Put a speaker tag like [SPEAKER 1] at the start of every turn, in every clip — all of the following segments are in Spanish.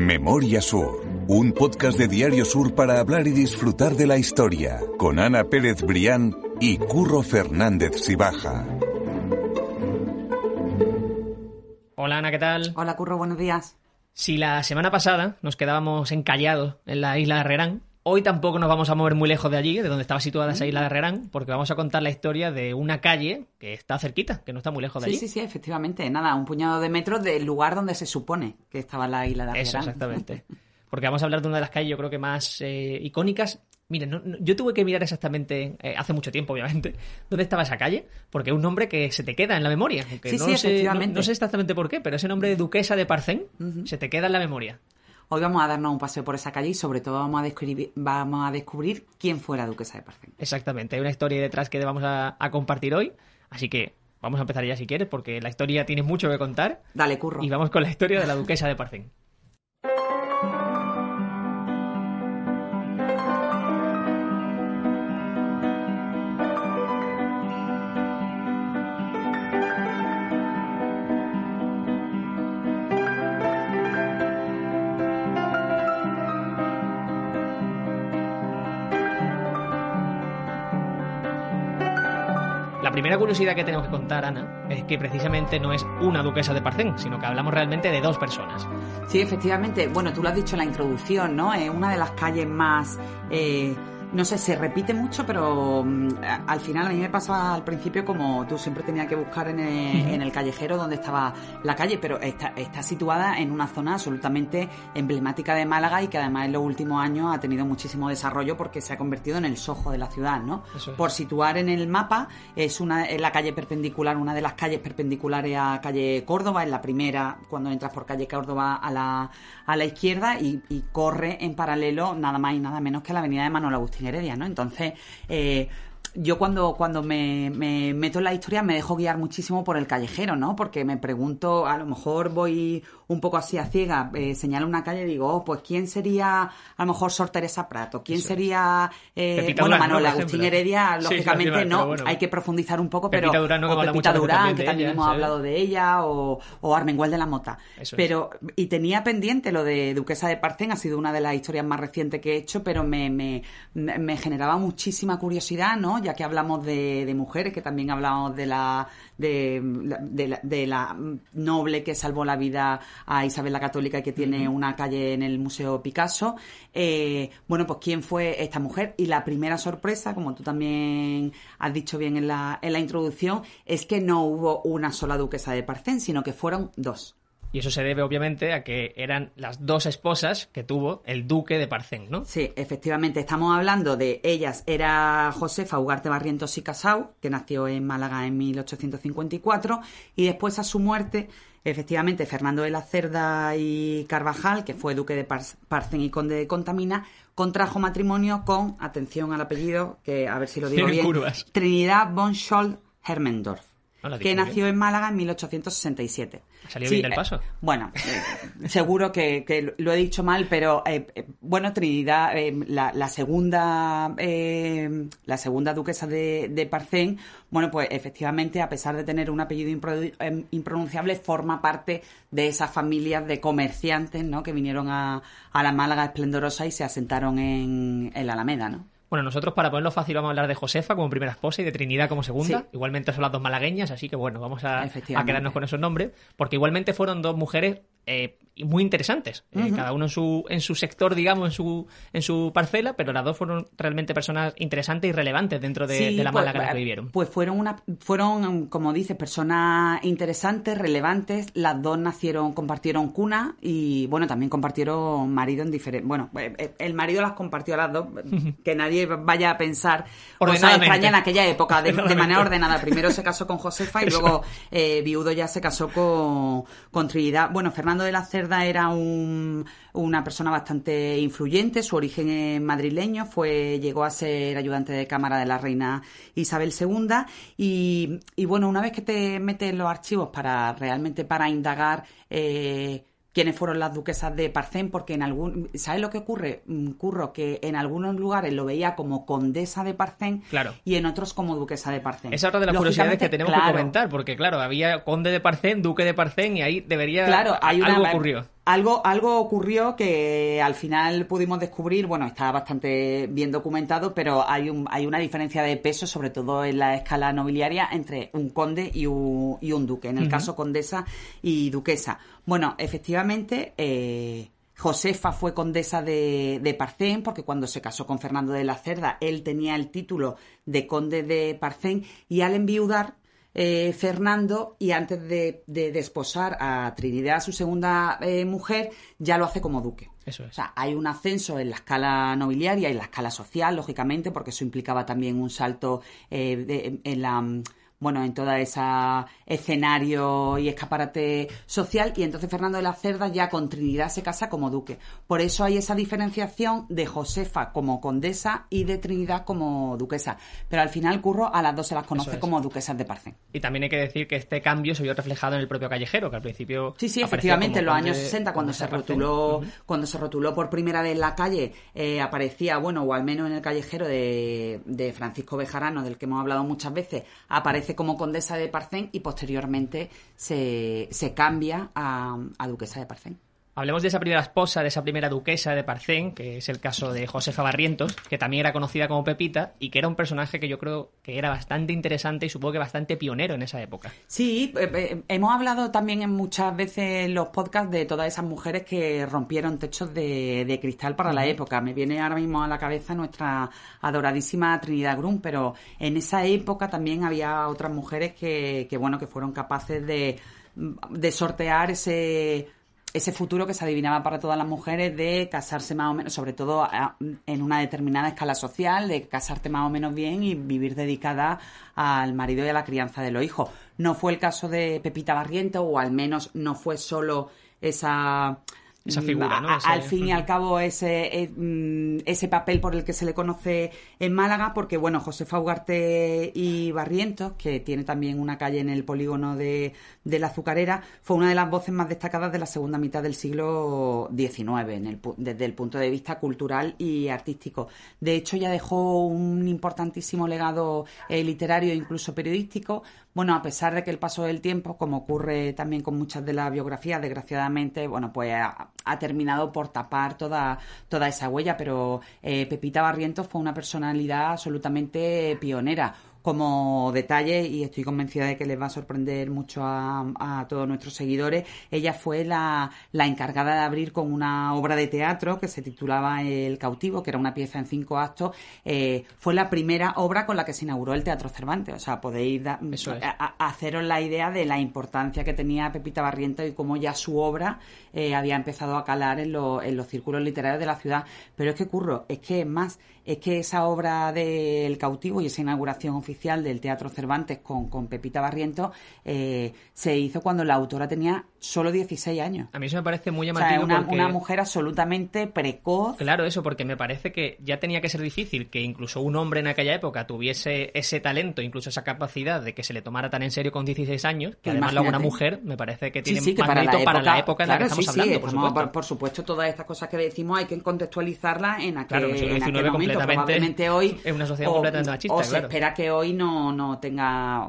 [SPEAKER 1] Memoria Sur, un podcast de Diario Sur para hablar y disfrutar de la historia, con Ana Pérez Brián y Curro Fernández Sibaja.
[SPEAKER 2] Hola Ana, ¿qué tal?
[SPEAKER 3] Hola Curro, buenos días.
[SPEAKER 2] Si la semana pasada nos quedábamos encallados en la isla de Herrerán, hoy tampoco nos vamos a mover muy lejos de allí, de donde estaba situada esa isla de Herrerán, porque vamos a contar la historia de una calle que está cerquita, que no está muy lejos de
[SPEAKER 3] Sí,
[SPEAKER 2] allí.
[SPEAKER 3] sí, sí, efectivamente. Nada, un puñado de metros del lugar donde se supone que estaba la isla de
[SPEAKER 2] Eso,
[SPEAKER 3] Argerán.
[SPEAKER 2] exactamente. Porque vamos a hablar de una de las calles, yo creo que más eh, icónicas. Miren, no- no- yo tuve que mirar exactamente, eh, hace mucho tiempo, obviamente, dónde estaba esa calle, porque es un nombre que se te queda en la memoria.
[SPEAKER 3] Sí,
[SPEAKER 2] no
[SPEAKER 3] sí,
[SPEAKER 2] sé,
[SPEAKER 3] efectivamente.
[SPEAKER 2] No, sé exactamente por qué, pero ese nombre de Duquesa de Parcén se te queda en la memoria.
[SPEAKER 3] Hoy vamos a darnos un paseo por esa calle y sobre todo vamos a descubrir, vamos a descubrir quién fue la duquesa de Parcén.
[SPEAKER 2] Exactamente, hay una historia detrás que vamos a, a compartir hoy, así que vamos a empezar ya si quieres, porque la historia tiene mucho que contar
[SPEAKER 3] Dale, Curro.
[SPEAKER 2] y vamos con la historia de la Duquesa de Parcén. La primera curiosidad que tenemos que contar, Ana, es que precisamente no es una duquesa de Parcén, sino que hablamos realmente de dos personas.
[SPEAKER 3] Sí, efectivamente. Bueno, tú lo has dicho en la introducción, ¿no? Es una de las calles más... eh, no sé, se repite mucho, pero mm, al final a mí me pasa al principio como tú siempre tenías que buscar en el, en el callejero donde estaba la calle, pero está, está situada en una zona absolutamente emblemática de Málaga y que además en los últimos años ha tenido muchísimo desarrollo porque se ha convertido en el sojo de la ciudad, ¿no?
[SPEAKER 2] Es.
[SPEAKER 3] Por situar en el mapa, es una es la calle perpendicular, una de las calles perpendiculares a calle Córdoba, es la primera cuando entras por calle Córdoba a la, a la izquierda y, y corre en paralelo nada más y nada menos que la avenida de Manuel Agustín Heredia, ¿no? Entonces, eh, yo cuando, cuando me, me meto en la historia me dejo guiar muchísimo por el callejero, ¿no? Porque me pregunto, a lo mejor voy un poco así a ciega, eh, señalo una calle y digo, oh, pues ¿quién sería a lo mejor Sor Teresa Prato? ¿Quién
[SPEAKER 2] Eso.
[SPEAKER 3] sería, eh,
[SPEAKER 2] Pepita
[SPEAKER 3] bueno,
[SPEAKER 2] Durán, ¿no?
[SPEAKER 3] Manuel Agustín. Heredia? Lógicamente no,
[SPEAKER 2] bueno.
[SPEAKER 3] hay que profundizar un poco,
[SPEAKER 2] Pepita
[SPEAKER 3] pero... Pepita Durán,
[SPEAKER 2] también
[SPEAKER 3] que también
[SPEAKER 2] ella,
[SPEAKER 3] hemos
[SPEAKER 2] sí.
[SPEAKER 3] hablado de ella, o, o Armengol de la Mota.
[SPEAKER 2] Eso es.
[SPEAKER 3] pero, y tenía pendiente lo de Duquesa de Parcén, ha sido una de las historias más recientes que he hecho, pero me, me, me generaba muchísima curiosidad, ¿no? Ya que hablamos de, de mujeres, que también hablamos de la, de, la- de la, de la noble que salvó la vida a Isabel la Católica y que tiene una calle en el Museo Picasso. Eh, bueno, pues quién fue esta mujer. Y la primera sorpresa, como tú también has dicho bien en la, en la introducción, es que no hubo una sola duquesa de Parcén, sino que fueron dos.
[SPEAKER 2] Y eso se debe obviamente a que eran las dos esposas que tuvo el duque de Parcén, ¿no?
[SPEAKER 3] Sí, efectivamente, estamos hablando de ellas. Era Josefa Ugarte Barrientos y Casau, que nació en Málaga en 1854, y después a su muerte, efectivamente, Fernando de la Cerda y Carvajal, que fue duque de Par- Parcén y conde de Contamina, contrajo matrimonio con, atención al apellido, que a ver si lo digo bien. Trinidad von Scholl-Hermendorf.
[SPEAKER 2] No
[SPEAKER 3] que nació en Málaga en 1867.
[SPEAKER 2] Ha salido bien del
[SPEAKER 3] eh,
[SPEAKER 2] paso.
[SPEAKER 3] bueno, eh, seguro que, que lo he dicho mal, pero eh, bueno, Trinidad, la, la segunda, eh, la segunda duquesa de, de Parcén, bueno, pues efectivamente, a pesar de tener un apellido impro- eh, impronunciable, forma parte de esas familias de comerciantes, ¿no? Que vinieron a, a la Málaga esplendorosa y se asentaron en, en la Alameda, ¿no?
[SPEAKER 2] Bueno, nosotros para ponerlo fácil vamos a hablar de Josefa como primera esposa y de Trinidad como segunda.
[SPEAKER 3] Sí.
[SPEAKER 2] Igualmente son las dos malagueñas, así que bueno, vamos a, a quedarnos con esos nombres, porque igualmente fueron dos mujeres eh, muy interesantes, eh, cada uno en su, en su sector, digamos, en su, en su parcela, pero las dos fueron realmente personas interesantes y relevantes dentro de,
[SPEAKER 3] Sí,
[SPEAKER 2] de la
[SPEAKER 3] pues,
[SPEAKER 2] Málaga la que vivieron.
[SPEAKER 3] Pues fueron, una, fueron, como dices, personas interesantes, relevantes. Las dos nacieron, compartieron cuna y, bueno, también compartieron marido en diferentes... Bueno, eh, eh, el marido las compartió a las dos, que nadie vaya a pensar cosas extrañas en aquella época, de, manera ordenada. Primero se casó con Josefa y luego eh, viudo ya se casó con, con Trinidad. Bueno, Fernando de la Cerda era un, una persona bastante influyente, su origen es madrileño, fue, llegó a ser ayudante de cámara de la reina Isabel II y, y bueno, una vez que te metes en los archivos para realmente para indagar eh, quiénes fueron las duquesas de Parcén, porque en algún, ¿sabes lo que ocurre? Mm, Curro, que en algunos lugares lo veía como condesa de Parcén
[SPEAKER 2] Claro.
[SPEAKER 3] y en otros como duquesa de Parcén.
[SPEAKER 2] Esa es otra de las curiosidades que tenemos que comentar, porque claro, había conde de Parcén, duque de Parcén y ahí debería
[SPEAKER 3] Claro, hay una,
[SPEAKER 2] algo ocurrió.
[SPEAKER 3] Algo, algo ocurrió que al final pudimos descubrir, bueno, está bastante bien documentado, pero hay, un, hay una diferencia de peso, sobre todo en la escala nobiliaria, entre un conde y un, y un duque. En el caso condesa y duquesa. Bueno, efectivamente, eh, Josefa fue condesa de, de Parcén, porque cuando se casó con Fernando de la Cerda, él tenía el título de conde de Parcén, y al enviudar, eh, Fernando, y antes de, desposar a Trinidad, su segunda eh, mujer, ya lo hace como duque.
[SPEAKER 2] Eso es.
[SPEAKER 3] O sea, hay un ascenso en la escala nobiliaria y en la escala social, lógicamente, porque eso implicaba también un salto en la bueno, en todo ese escenario y escaparate social. Y entonces Fernando de la Cerda ya con Trinidad se casa como duque. Por eso hay esa diferenciación de Josefa como condesa y de Trinidad como duquesa. Pero al final Curro a las dos se las conoce como duquesas de Parcén.
[SPEAKER 2] Y también hay que decir que este cambio se vio reflejado en el propio callejero, que al principio.
[SPEAKER 3] Sí, sí, efectivamente, en los años 60, cuando se rotuló, cuando se rotuló por primera vez la calle, eh, aparecía, bueno, o al menos en el callejero de, de Francisco Bejarano, del que hemos hablado muchas veces, aparece como condesa de Parcén y posteriormente se, se cambia a, a duquesa de Parcén.
[SPEAKER 2] Hablemos de esa primera esposa, de esa primera duquesa de Parcén, que es el caso de Josefa Barrientos, que también era conocida como Pepita y que era un personaje que yo creo que era bastante interesante y supongo que bastante pionero en esa época.
[SPEAKER 3] Sí, eh, eh, hemos hablado también en muchas veces en los podcasts de todas esas mujeres que rompieron techos de, cristal para la época. Me viene ahora mismo a la cabeza nuestra adoradísima Trinidad Grum, pero en esa época también había otras mujeres que, que bueno, que fueron capaces de, de sortear ese ese futuro que se adivinaba para todas las mujeres de casarse más o menos, sobre todo en una determinada escala social, de casarte más o menos bien y vivir dedicada al marido y a la crianza de los hijos. No fue el caso de Pepita Barriento, o al menos no fue solo esa
[SPEAKER 2] esa figura, ¿no?
[SPEAKER 3] Al fin y al cabo, ese, eh, mm, ese papel por el que se le conoce en Málaga, porque, bueno, Josefa Ugarte y Barrientos, que tiene también una calle en el polígono de, de, la Azucarera, fue una de las voces más destacadas de la segunda mitad del siglo XIX, en el, desde el punto de vista cultural y artístico. De hecho, ya dejó un importantísimo legado eh, literario e incluso periodístico, bueno, a pesar de que el paso del tiempo, como ocurre también con muchas de las biografías, desgraciadamente, bueno, pues ha, terminado por tapar toda, toda esa huella, pero eh, Pepita Barrientos fue una personalidad absolutamente pionera como detalle, y estoy convencida de que les va a sorprender mucho a, todos nuestros seguidores, ella fue la, encargada de abrir con una obra de teatro que se titulaba El cautivo, que era una pieza en cinco actos. Eh, fue la primera obra con la que se inauguró el Teatro Cervantes. O sea, podéis haceros la idea de la importancia que tenía Pepita Barriento y cómo ya su obra eh, había empezado a calar en, en los círculos literarios de la ciudad. Pero es que, Curro, es que es más, es que esa obra del cautivo y esa inauguración oficial del Teatro Cervantes con, con Pepita Barriento eh, se hizo cuando la autora tenía solo 16 años.
[SPEAKER 2] A mí eso me parece muy llamativo.
[SPEAKER 3] O sea, una, mujer absolutamente precoz.
[SPEAKER 2] Claro, eso, porque me parece que ya tenía que ser difícil que incluso un hombre en aquella época tuviese ese talento, incluso esa capacidad de que se le tomara tan en serio con 16 años, que además luego una mujer me parece que tiene más para, la para la época en la que estamos hablando, por, supuesto.
[SPEAKER 3] Por, supuesto, todas estas cosas que decimos hay que contextualizarlas en aquel, en aquel momento. Probablemente hoy...
[SPEAKER 2] Es una sociedad completamente machista,
[SPEAKER 3] o se espera que hoy no, no tenga...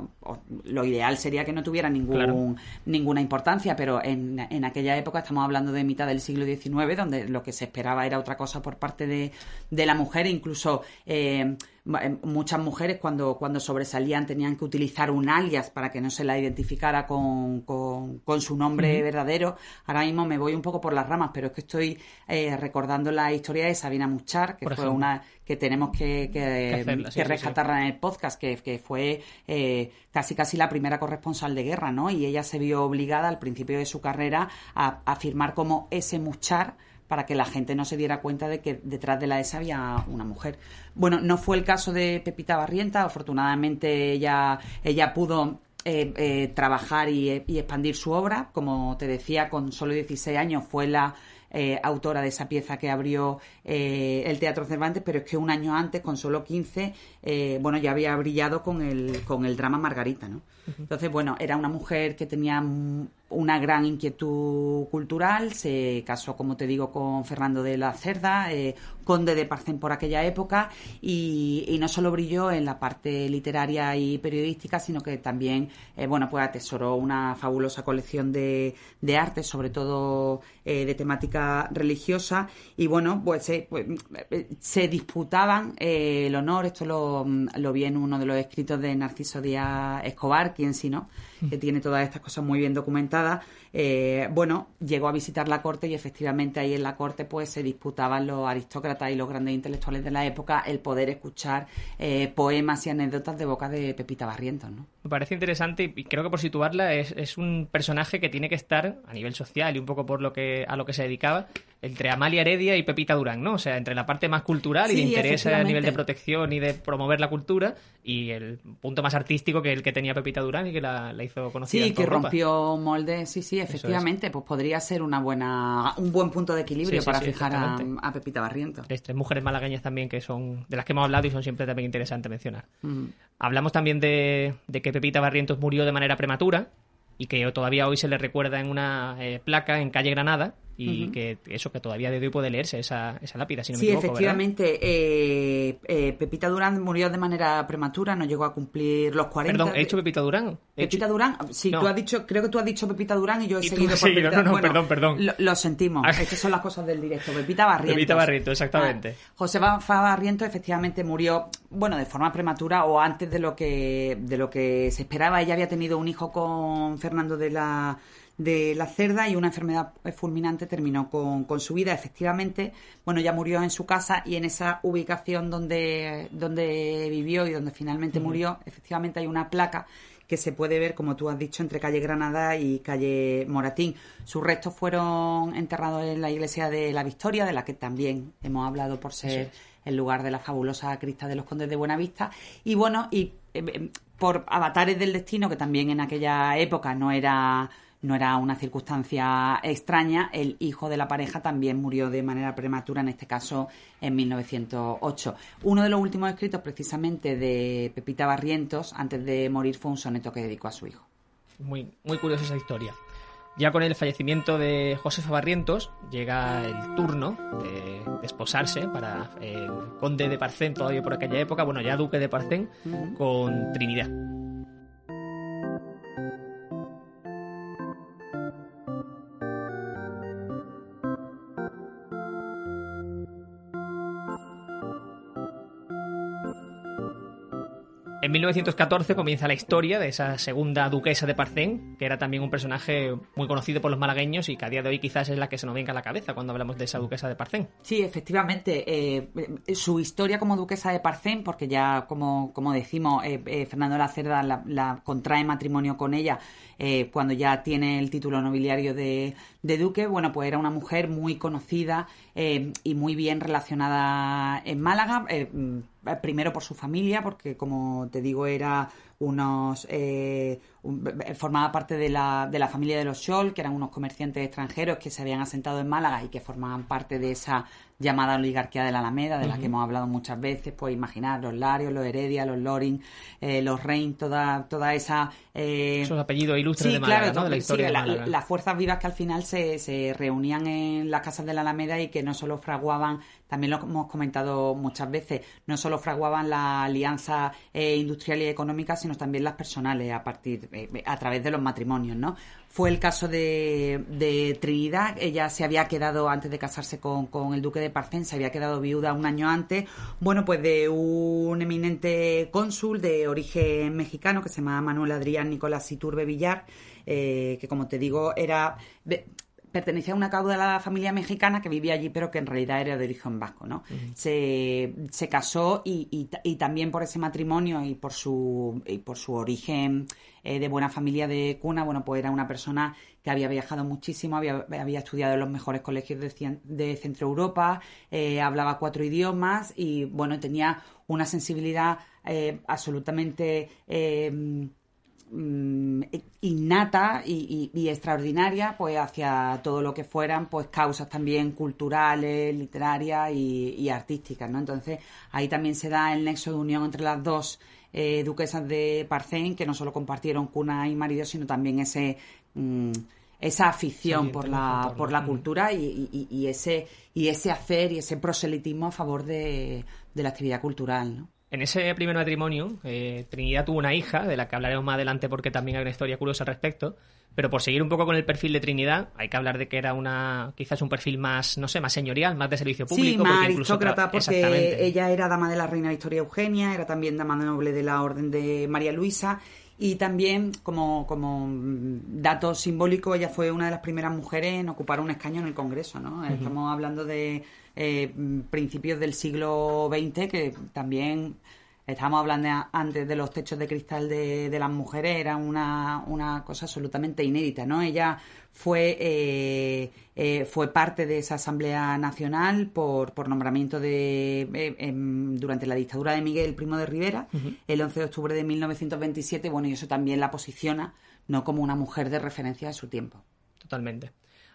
[SPEAKER 3] lo ideal sería que no tuviera ningún, ninguna importancia, pero en, en, aquella época, estamos hablando de mitad del siglo XIX, donde lo que se esperaba era otra cosa por parte de, de la mujer, incluso eh, muchas mujeres cuando, cuando sobresalían tenían que utilizar un alias para que no se la identificara con, con, su nombre verdadero. Ahora mismo me voy un poco por las ramas, pero es que estoy eh, recordando la historia de Sabina Muchar, que fue una que tenemos que, que, rescatarla en el podcast, que, que fue eh, casi casi la primera corresponsal de guerra, ¿no? Y ella se vio obligada al principio de su carrera a, a firmar como ese Muchar para que la gente no se diera cuenta de que detrás de la ESA había una mujer. Bueno, no fue el caso de Pepita Barrienta, afortunadamente ella, ella pudo eh, eh, trabajar y, expandir su obra. Como te decía, con solo 16 años fue la eh, autora de esa pieza que abrió el Teatro Cervantes, pero es que un año antes, con solo 15, bueno, ya había brillado con el, con el drama Margarita, ¿no? Entonces, bueno, era una mujer que tenía una gran inquietud cultural, se casó, como te digo, con Fernando de la Cerda, eh, conde de Parcén por aquella época y, no solo brilló en la parte literaria y periodística, sino que también, eh, bueno, pues atesoró una fabulosa colección de, de arte, sobre todo eh, de temática religiosa. Y bueno, pues, pues se disputaban el honor, esto lo, lo vi en uno de los escritos de Narciso Díaz Escobar, quien si no, que tiene todas estas cosas muy bien documentadas, eh, bueno, llegó a visitar la corte y efectivamente ahí en la corte pues se disputaban los aristócratas y los grandes intelectuales de la época el poder escuchar eh, poemas y anécdotas de boca de Pepita Barrientos, ¿no?
[SPEAKER 2] Me parece interesante y creo que por situarla es, es un personaje que tiene que estar a nivel social y un poco por lo que a lo que se dedicaba entre Amalia Heredia y Pepita Durán, ¿no? O sea, entre la parte más cultural y de interés a nivel de protección y de promover la cultura y el punto más artístico que el que tenía Pepita Durán y que la, hizo conocida.
[SPEAKER 3] Sí, que rompió moldes, sí, sí, efectivamente, pues podría ser una buena, un buen punto de equilibrio para fijar a, Pepita Barrientos.
[SPEAKER 2] Tres mujeres malagueñas también que son, de las que hemos hablado y son siempre también interesantes mencionar. Hablamos también de, de que Pepita Barrientos murió de manera prematura y que todavía hoy se le recuerda en una eh, placa en calle Granada y que eso que todavía de hoy puede leerse esa, esa lápida, si no
[SPEAKER 3] sí,
[SPEAKER 2] me equivoco,
[SPEAKER 3] efectivamente. Eh, eh, Pepita Durán murió de manera prematura, no llegó a cumplir los 40.
[SPEAKER 2] Perdón, ¿he dicho Pepita Durán?
[SPEAKER 3] Pepita Durán, sí, tú has dicho, creo que tú has dicho Pepita Durán y yo he seguido
[SPEAKER 2] por Pepita. No, no, perdón, perdón.
[SPEAKER 3] Lo, sentimos, estas son las cosas del directo. Pepita Barrientos.
[SPEAKER 2] Pepita Barrientos, exactamente.
[SPEAKER 3] Ah, José Barrientos efectivamente murió, bueno, de forma prematura o antes de lo que de lo que se esperaba. Ella había tenido un hijo con Fernando de la de la cerda y una enfermedad fulminante terminó con, con, su vida. Efectivamente, bueno, ya murió en su casa y en esa ubicación donde, donde vivió y donde finalmente murió, efectivamente hay una placa que se puede ver, como tú has dicho, entre calle Granada y calle Moratín. Sus restos fueron enterrados en la iglesia de la Victoria, de la que también hemos hablado por ser el lugar de la fabulosa crista de los condes de Buenavista. Y bueno, y eh, eh, por avatares del destino, que también en aquella época no era no era una circunstancia extraña, el hijo de la pareja también murió de manera prematura, en este caso en 1908. Uno de los últimos escritos precisamente de Pepita Barrientos, antes de morir, fue un soneto que dedicó a su hijo.
[SPEAKER 2] Muy, muy curiosa esa historia. Ya con el fallecimiento de Josefa Barrientos llega el turno de desposarse para el conde de Parcén, todavía por aquella época, bueno, ya duque de Parcén, con Trinidad. En 1914 comienza la historia de esa segunda duquesa de Parcén, que era también un personaje muy conocido por los malagueños y que a día de hoy quizás es la que se nos venga a la cabeza cuando hablamos de esa duquesa de Parcén.
[SPEAKER 3] Sí, efectivamente. Eh, su historia como duquesa de Parcén, porque ya como, como decimos, eh, eh, Fernando de la Cerda la, contrae matrimonio con ella cuando ya tiene el título nobiliario de, duque, bueno, pues era una mujer muy conocida y muy bien relacionada en Málaga primero por su familia, porque como te digo, era unos eh, formaba parte de la, de la familia de los Scholl, que eran unos comerciantes extranjeros que se habían asentado en Málaga y que formaban parte de esa llamada oligarquía de la Alameda, de la que hemos hablado muchas veces, pues imaginar los Larios, los Heredia, los Loring, eh, los Rein, toda, toda esa...
[SPEAKER 2] Eh... Esos apellidos ilustres de Málaga, ¿no? De la historia
[SPEAKER 3] las fuerzas vivas que al final se, se reunían en las casas de la Alameda y que no solo fraguaban también lo hemos comentado muchas veces, no solo fraguaban la alianza eh, industrial y económica, sino también las personales a partir, eh, a través de los matrimonios, ¿no? Fue el caso de, de, Trinidad, ella se había quedado, antes de casarse con, con, el duque de Parcén, se había quedado viuda un año antes, bueno, pues de un eminente cónsul de origen mexicano que se llama Manuel Adrián Nicolás Iturbe Villar, eh, que como te digo, era pertenecía a una caudalada familia mexicana que vivía allí, pero que en realidad era de origen vasco, ¿no? se, se, casó y, y, también por ese matrimonio y por su, y por su origen eh, de buena familia de cuna, bueno, pues era una persona que había viajado muchísimo, había, había estudiado en los mejores colegios de, de Centro Europa, eh, hablaba cuatro idiomas y, bueno, tenía una sensibilidad eh, absolutamente Mm, innata y, extraordinaria pues hacia todo lo que fueran pues causas también culturales literarias y, artísticas no entonces ahí también se da el nexo de unión entre las dos eh, duquesas de Parcén que no solo compartieron cuna y marido sino también ese mm, esa afición por la, por la cultura y, ese, y ese hacer y ese proselitismo a favor de, la actividad cultural, ¿no?
[SPEAKER 2] En ese primer matrimonio, eh, Trinidad tuvo una hija, de la que hablaremos más adelante porque también hay una historia curiosa al respecto, pero por seguir un poco con el perfil de Trinidad, hay que hablar de que era una quizás un perfil más, no sé, más señorial, más de servicio público.
[SPEAKER 3] Sí, más aristócrata, porque ella era dama de la reina Victoria Eugenia, era también dama de noble de la orden de María Luisa, y también, como, como dato simbólico, ella fue una de las primeras mujeres en ocupar un escaño en el Congreso, ¿no? Estamos hablando de eh, principios del siglo XX, que también Estábamos hablando antes de los techos de cristal de, las mujeres, era una, una, cosa absolutamente inédita, ¿no? Ella fue, eh, eh, fue parte de esa Asamblea Nacional por, por nombramiento de eh, em, durante la dictadura de Miguel Primo de Rivera, el 11 de octubre de 1927, bueno, y eso también la posiciona no como una mujer de referencia de su tiempo.
[SPEAKER 2] Totalmente.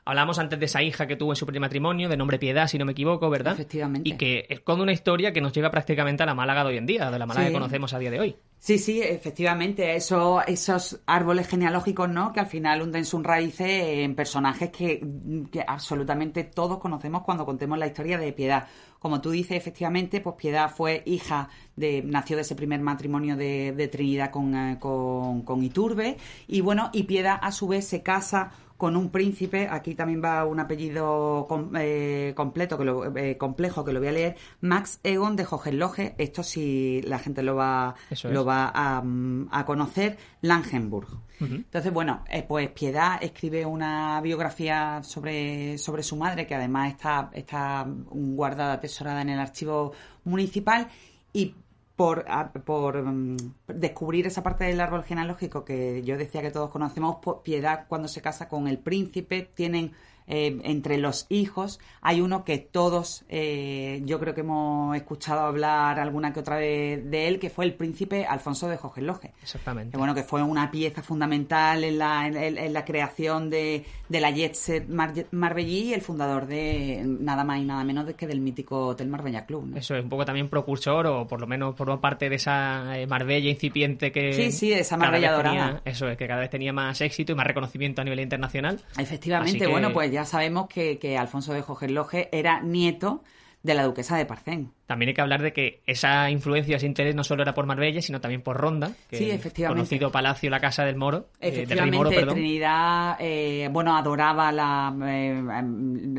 [SPEAKER 2] Hablamos antes de esa hija que tuvo en su primer matrimonio, de nombre Piedad, si no me equivoco, ¿verdad?
[SPEAKER 3] Efectivamente.
[SPEAKER 2] Y que esconde una historia que nos llega prácticamente a la Málaga de hoy en día, de la Málaga que conocemos a día de hoy.
[SPEAKER 3] Sí, sí, efectivamente, eso, esos árboles genealógicos, ¿no? Que al final hunden sus raíces en personajes que, absolutamente todos conocemos cuando contemos la historia de Piedad. Como tú dices, efectivamente, pues Piedad fue hija de, nació de ese primer matrimonio de, Trinidad con, eh, con, con Iturbe, y bueno, y Piedad a su vez se casa con un príncipe, aquí también va un apellido eh, completo, que lo, eh, complejo, que lo voy a leer, Max Egon de Hohenlohe, esto si la gente lo va, lo va a, conocer, Langenburg. Entonces, bueno, eh, pues Piedad escribe una biografía sobre, sobre su madre, que además está, está guardada, atesorada en el archivo municipal, y por, por mm, descubrir esa parte del árbol genealógico que yo decía que todos conocemos, pues, Piedad cuando se casa con el príncipe tienen eh, entre los hijos. Hay uno que todos, eh, yo creo que hemos escuchado hablar alguna que otra vez de él, que fue el príncipe Alfonso de Hohenlohe.
[SPEAKER 2] Exactamente.
[SPEAKER 3] bueno, que fue una pieza fundamental en la, en, la creación de, de la Jet Set Marbellí y el fundador de nada más y nada menos que del mítico Hotel Marbella Club.
[SPEAKER 2] Eso es un poco también propulsor o por lo menos formó parte de esa eh, Marbella incipiente que...
[SPEAKER 3] Sí, sí, esa Marbella dorada.
[SPEAKER 2] eso es, que cada vez tenía más éxito y más reconocimiento a nivel internacional.
[SPEAKER 3] Efectivamente, bueno, pues ya sabemos que, que Alfonso de Hohenlohe era nieto de la duquesa de Parcén.
[SPEAKER 2] También hay que hablar de que esa influencia, ese interés no solo era por Marbella, sino también por Ronda, que
[SPEAKER 3] sí, efectivamente.
[SPEAKER 2] conocido palacio, la casa del Moro,
[SPEAKER 3] eh, efectivamente, Trinidad, eh, bueno, adoraba la, eh,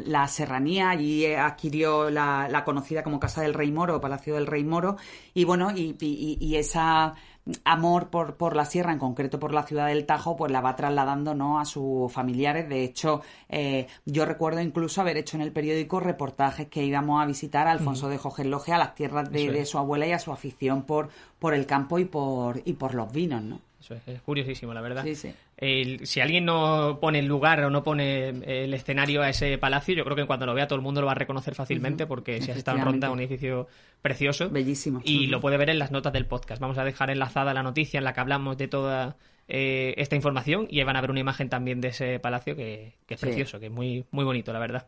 [SPEAKER 3] la serranía, allí adquirió la, la, conocida como Casa del Rey Moro, Palacio del Rey Moro, y bueno, y, y esa amor por, por la sierra, en concreto por la ciudad del Tajo, pues la va trasladando ¿no? a sus familiares. De hecho, eh, yo recuerdo incluso haber hecho en el periódico reportajes que íbamos a visitar a Alfonso de Jogenloje a las tierras de, de, su abuela y a su afición por, por el campo y por, y por los vinos, ¿no?
[SPEAKER 2] Eso es, curiosísimo, la verdad.
[SPEAKER 3] Sí, sí.
[SPEAKER 2] Si alguien no pone el lugar o no pone el escenario a ese palacio, yo creo que cuando lo vea todo el mundo lo va a reconocer fácilmente porque si has estado en Ronda, un edificio precioso.
[SPEAKER 3] Bellísimo.
[SPEAKER 2] Y lo puede ver en las notas del podcast. Vamos a dejar enlazada la noticia en la que hablamos de toda eh, esta información y van a ver una imagen también de ese palacio que, es precioso, que es muy, muy bonito, la verdad.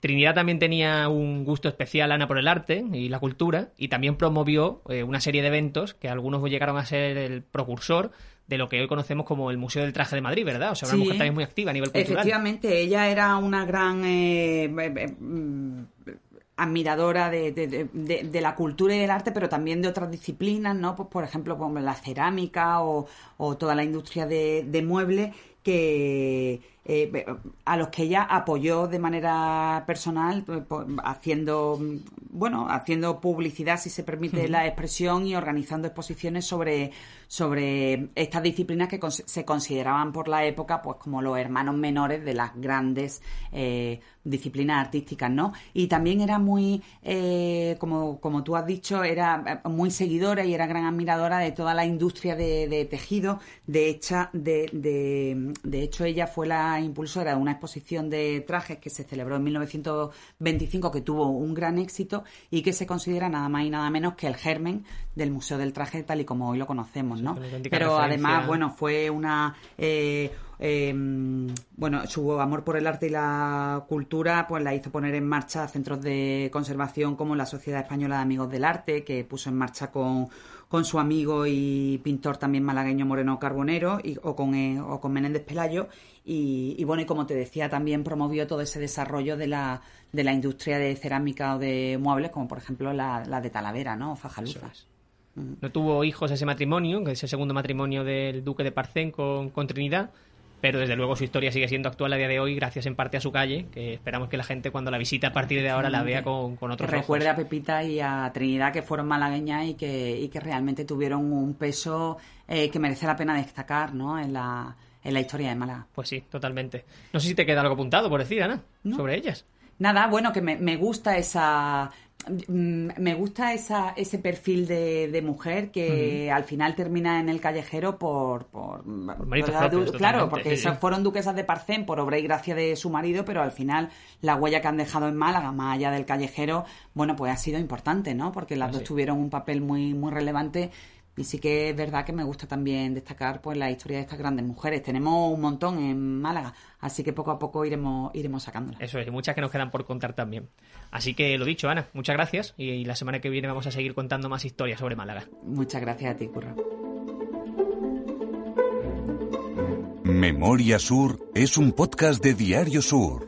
[SPEAKER 2] Trinidad también tenía un gusto especial, Ana, por el arte y la cultura, y también promovió eh, una serie de eventos que algunos llegaron a ser el precursor de lo que hoy conocemos como el Museo del Traje de Madrid, ¿verdad? O sea, una mujer también muy activa a nivel cultural.
[SPEAKER 3] Efectivamente, ella era una gran eh, eh, mm, admiradora de, la cultura y del arte, pero también de otras disciplinas, ¿no? Pues, por ejemplo, como la cerámica o, o toda la industria de muebles que eh, a los que ella apoyó de manera personal pues, haciendo bueno haciendo publicidad si se permite la expresión y organizando exposiciones sobre sobre estas disciplinas que se consideraban por la época pues como los hermanos menores de las grandes eh, disciplinas artísticas no y también era muy eh, como como tú has dicho era muy seguidora y era gran admiradora de toda la industria de, tejido de hecha de, de de hecho ella fue la impulsora de una exposición de trajes que se celebró en 1925 que tuvo un gran éxito y que se considera nada más y nada menos que el germen del Museo del Traje tal y como hoy lo conocemos, ¿no? Pero además, bueno, fue una... Eh, em, bueno, su amor por el arte y la cultura pues la hizo poner en marcha centros de conservación como la Sociedad Española de Amigos del Arte, que puso en marcha con con su amigo y pintor también malagueño Moreno Carbonero y, o, con, eh, o con Menéndez Pelayo y, bueno, y como te decía, también promovió todo ese desarrollo de la, de la industria de cerámica o de muebles, como por ejemplo la, la de Talavera, ¿no? Fajaluza.
[SPEAKER 2] No tuvo hijos ese matrimonio, que es el segundo matrimonio del duque de Parcén con, con Trinidad, pero desde luego su historia sigue siendo actual a día de hoy gracias en parte a su calle, que esperamos que la gente cuando la visite a partir de ahora la vea con, con otros
[SPEAKER 3] ojos. Recuerde a Pepita y a Trinidad que fueron malagueñas y que, y que realmente tuvieron un peso eh, que merece la pena destacar ¿no? en, la, en la historia de Málaga.
[SPEAKER 2] Pues sí, totalmente. No sé si te queda algo apuntado por decir, Ana, sobre ellas.
[SPEAKER 3] Nada, bueno, que me, me gusta esa me gusta esa, ese perfil de, mujer que al final termina en el callejero por... por, claro, porque fueron duquesas de Parcén por obra y gracia de su marido, pero al final la huella que han dejado en Málaga, más allá del callejero, bueno, pues ha sido importante, ¿no? Porque las dos tuvieron un papel muy, muy relevante y sí que es verdad que me gusta también destacar pues la historia de estas grandes mujeres. Tenemos un montón en Málaga, así que poco a poco iremos, iremos sacándolas.
[SPEAKER 2] Eso es, y muchas que nos quedan por contar también. Así que lo dicho, Ana, muchas gracias y la semana que viene vamos a seguir contando más historias sobre Málaga.
[SPEAKER 3] Muchas gracias a ti, Curro.
[SPEAKER 1] Memoria Sur es un podcast de Diario Sur.